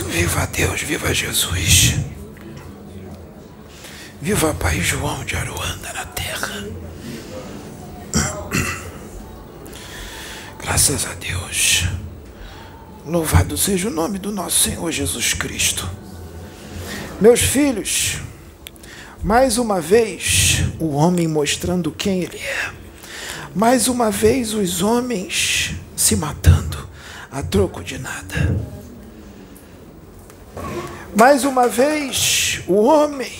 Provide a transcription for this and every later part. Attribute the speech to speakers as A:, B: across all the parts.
A: isso. Viva Deus, viva Jesus. Viva Pai João de Aruanda na terra. Graças a Deus. Louvado seja o nome do nosso Senhor Jesus Cristo. Meus filhos, mais uma vez o homem mostrando quem ele é. Mais uma vez os homens se matando a troco de nada. Mais uma vez o homem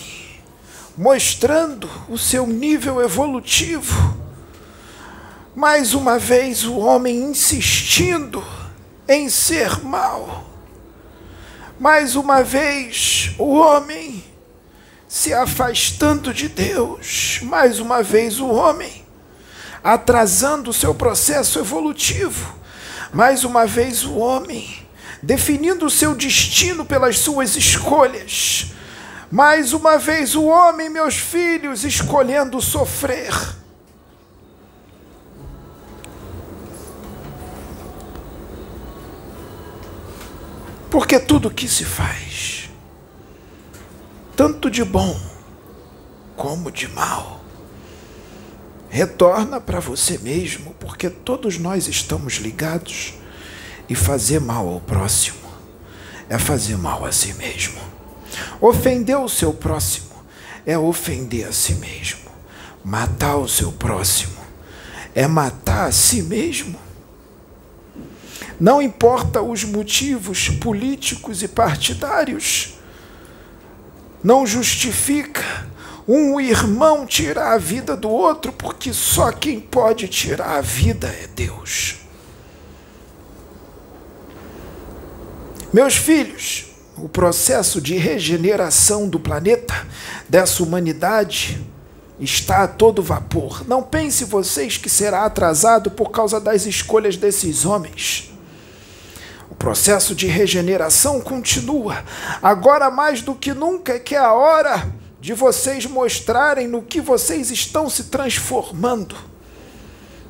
A: mostrando o seu nível evolutivo. Mais uma vez o homem insistindo em ser mal. Mais uma vez o homem se afastando de Deus. Mais uma vez o homem atrasando o seu processo evolutivo. Mais uma vez o homem definindo o seu destino pelas suas escolhas. Mais uma vez o homem, meus filhos, escolhendo sofrer. Porque tudo que se faz, tanto de bom como de mal, retorna para você mesmo, porque todos nós estamos ligados e fazer mal ao próximo é fazer mal a si mesmo. Ofender o seu próximo é ofender a si mesmo. Matar o seu próximo é matar a si mesmo. Não importa os motivos políticos e partidários, não justifica um irmão tirar a vida do outro, porque só quem pode tirar a vida é Deus. Meus filhos, o processo de regeneração do planeta, dessa humanidade, está a todo vapor. Não pense vocês que será atrasado por causa das escolhas desses homens. O processo de regeneração continua. Agora, mais do que nunca, é que é a hora de vocês mostrarem no que vocês estão se transformando.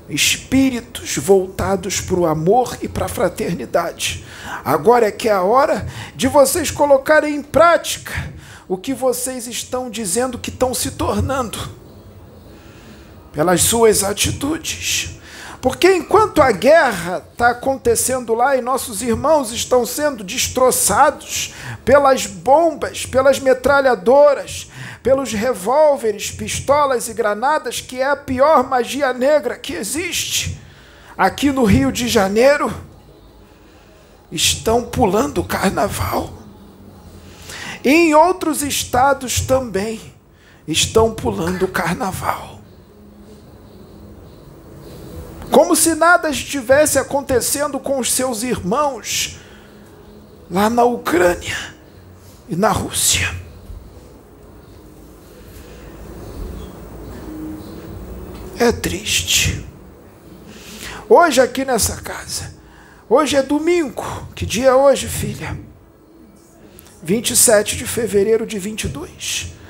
A: Espíritos voltados para o amor e para a fraternidade. Agora é que é a hora de vocês colocarem em prática o que vocês estão dizendo que estão se tornando, pelas suas atitudes porque enquanto a guerra está acontecendo lá e nossos irmãos estão sendo destroçados pelas bombas, pelas metralhadoras, pelos revólveres, pistolas e granadas, que é a pior magia negra que existe, aqui no Rio de Janeiro, estão pulando o carnaval. E em outros estados também estão pulando o carnaval como se nada estivesse acontecendo com os seus irmãos lá na Ucrânia e na Rússia. É triste. Hoje, aqui nessa casa, hoje é domingo. Que dia é hoje, filha? 27 de fevereiro de 22.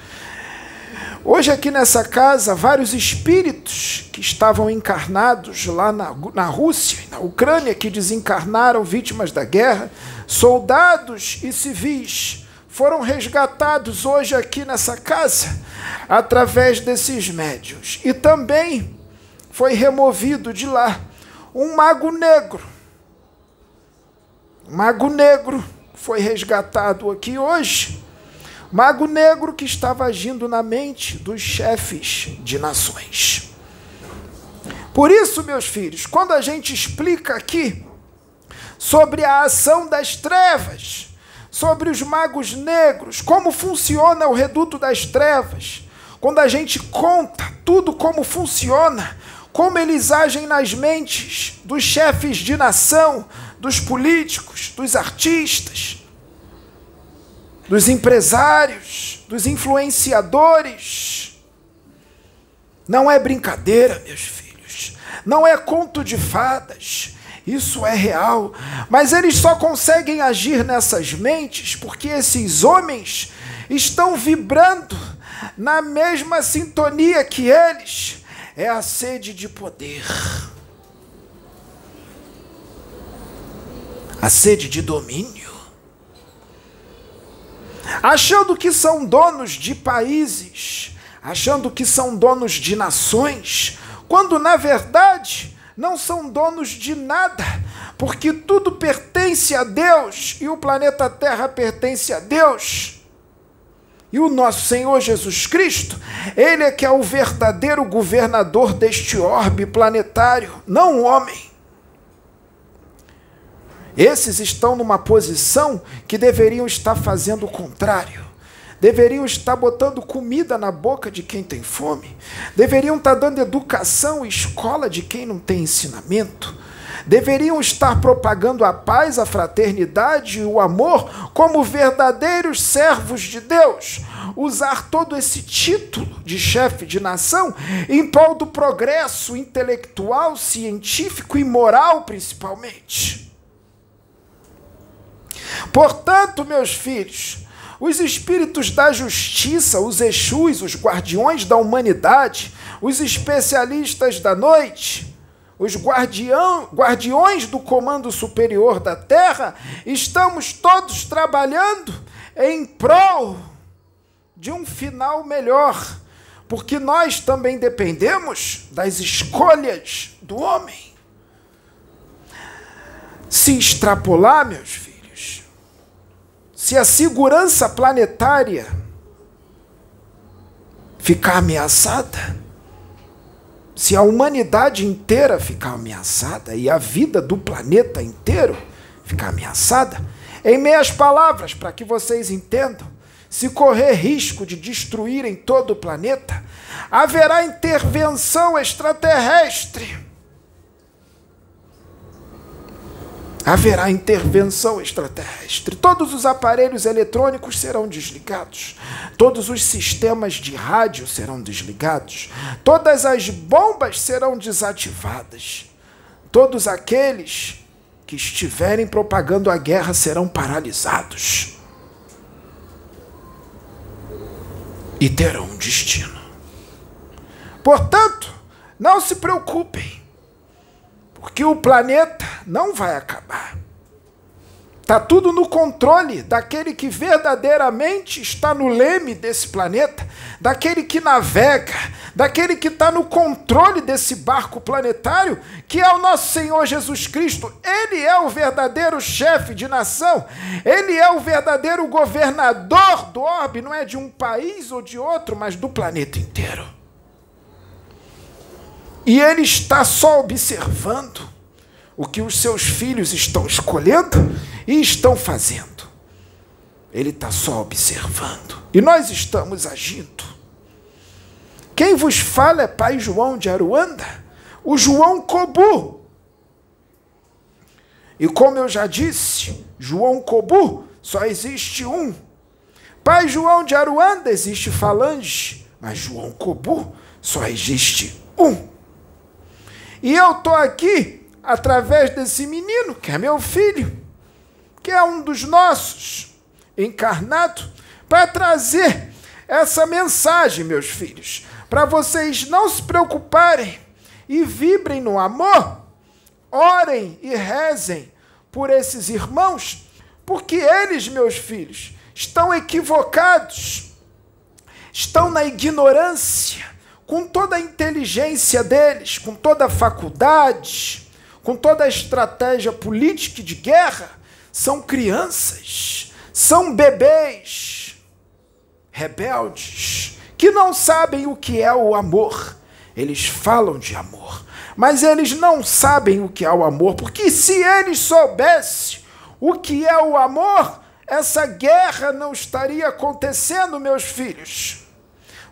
A: Hoje, aqui nessa casa, vários espíritos que estavam encarnados lá na, na Rússia na Ucrânia, que desencarnaram vítimas da guerra, soldados e civis, foram resgatados hoje aqui nessa casa, através desses médios. E também foi removido de lá um mago negro. Mago negro foi resgatado aqui hoje Mago negro que estava agindo na mente dos chefes de nações. Por isso, meus filhos, quando a gente explica aqui sobre a ação das trevas, sobre os magos negros, como funciona o reduto das trevas, quando a gente conta tudo como funciona, como eles agem nas mentes dos chefes de nação, dos políticos, dos artistas, dos empresários, dos influenciadores. Não é brincadeira, meus filhos. Não é conto de fadas. Isso é real. Mas eles só conseguem agir nessas mentes porque esses homens estão vibrando na mesma sintonia que eles. É a sede de poder. A sede de domínio achando que são donos de países, achando que são donos de nações, quando na verdade não são donos de nada, porque tudo pertence a Deus e o planeta Terra pertence a Deus. E o nosso Senhor Jesus Cristo, ele é que é o verdadeiro governador deste orbe planetário, não o homem. Esses estão numa posição que deveriam estar fazendo o contrário. Deveriam estar botando comida na boca de quem tem fome. Deveriam estar dando educação e escola de quem não tem ensinamento. Deveriam estar propagando a paz, a fraternidade e o amor como verdadeiros servos de Deus. Usar todo esse título de chefe de nação em prol do progresso intelectual, científico e moral, principalmente. Portanto, meus filhos, os espíritos da justiça, os Exus, os guardiões da humanidade, os especialistas da noite, os guardião, guardiões do comando superior da terra, estamos todos trabalhando em prol de um final melhor, porque nós também dependemos das escolhas do homem. Se extrapolar, meus filhos, se a segurança planetária ficar ameaçada, se a humanidade inteira ficar ameaçada e a vida do planeta inteiro ficar ameaçada, em meias palavras, para que vocês entendam, se correr risco de destruírem todo o planeta, haverá intervenção extraterrestre haverá intervenção extraterrestre. Todos os aparelhos eletrônicos serão desligados, todos os sistemas de rádio serão desligados, todas as bombas serão desativadas, todos aqueles que estiverem propagando a guerra serão paralisados e terão um destino. Portanto, não se preocupem porque o planeta não vai acabar. Está tudo no controle daquele que verdadeiramente está no leme desse planeta, daquele que navega, daquele que está no controle desse barco planetário, que é o nosso Senhor Jesus Cristo. Ele é o verdadeiro chefe de nação, ele é o verdadeiro governador do orbe, não é de um país ou de outro, mas do planeta inteiro. E ele está só observando o que os seus filhos estão escolhendo e estão fazendo. Ele está só observando. E nós estamos agindo. Quem vos fala é Pai João de Aruanda, o João Cobu. E como eu já disse, João Cobu só existe um. Pai João de Aruanda existe falange, mas João Cobu só existe um. E eu estou aqui através desse menino, que é meu filho, que é um dos nossos, encarnado, para trazer essa mensagem, meus filhos, para vocês não se preocuparem e vibrem no amor, orem e rezem por esses irmãos, porque eles, meus filhos, estão equivocados, estão na ignorância, com toda a inteligência deles, com toda a faculdade, com toda a estratégia política de guerra, são crianças, são bebês, rebeldes, que não sabem o que é o amor. Eles falam de amor, mas eles não sabem o que é o amor, porque se eles soubessem o que é o amor, essa guerra não estaria acontecendo, meus filhos.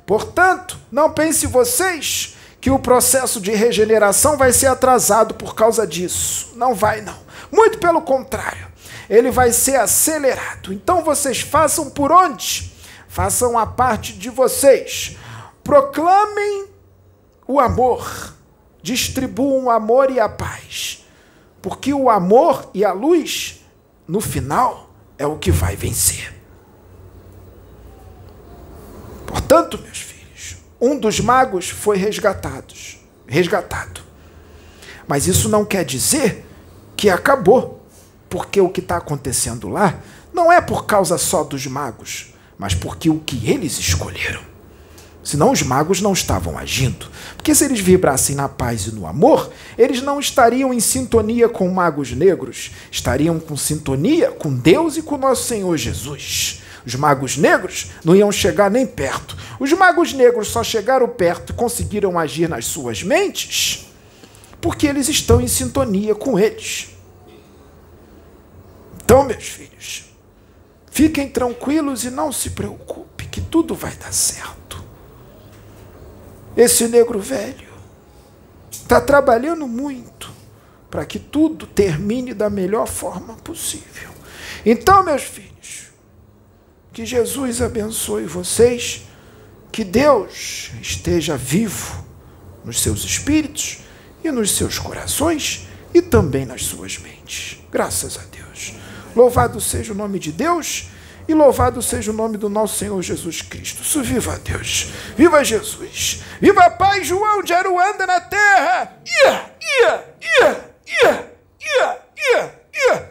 A: Portanto, não pense vocês que o processo de regeneração vai ser atrasado por causa disso. Não vai, não. Muito pelo contrário, ele vai ser acelerado. Então vocês façam por onde? Façam a parte de vocês. Proclamem o amor. Distribuam o amor e a paz. Porque o amor e a luz, no final, é o que vai vencer. Portanto, meus um dos magos foi resgatado, resgatado. Mas isso não quer dizer que acabou, porque o que está acontecendo lá não é por causa só dos magos, mas porque o que eles escolheram. Senão os magos não estavam agindo. Porque se eles vibrassem na paz e no amor, eles não estariam em sintonia com magos negros, estariam com sintonia com Deus e com nosso Senhor Jesus. Os magos negros não iam chegar nem perto. Os magos negros só chegaram perto e conseguiram agir nas suas mentes porque eles estão em sintonia com eles. Então, meus filhos, fiquem tranquilos e não se preocupe, que tudo vai dar certo. Esse negro velho está trabalhando muito para que tudo termine da melhor forma possível. Então, meus filhos, que Jesus abençoe vocês. Que Deus esteja vivo nos seus espíritos e nos seus corações e também nas suas mentes. Graças a Deus. Louvado seja o nome de Deus e louvado seja o nome do nosso Senhor Jesus Cristo. Isso viva Deus. Viva Jesus. Viva Pai João de Aruanda na terra. Ia, ia, ia, ia, ia, ia, ia.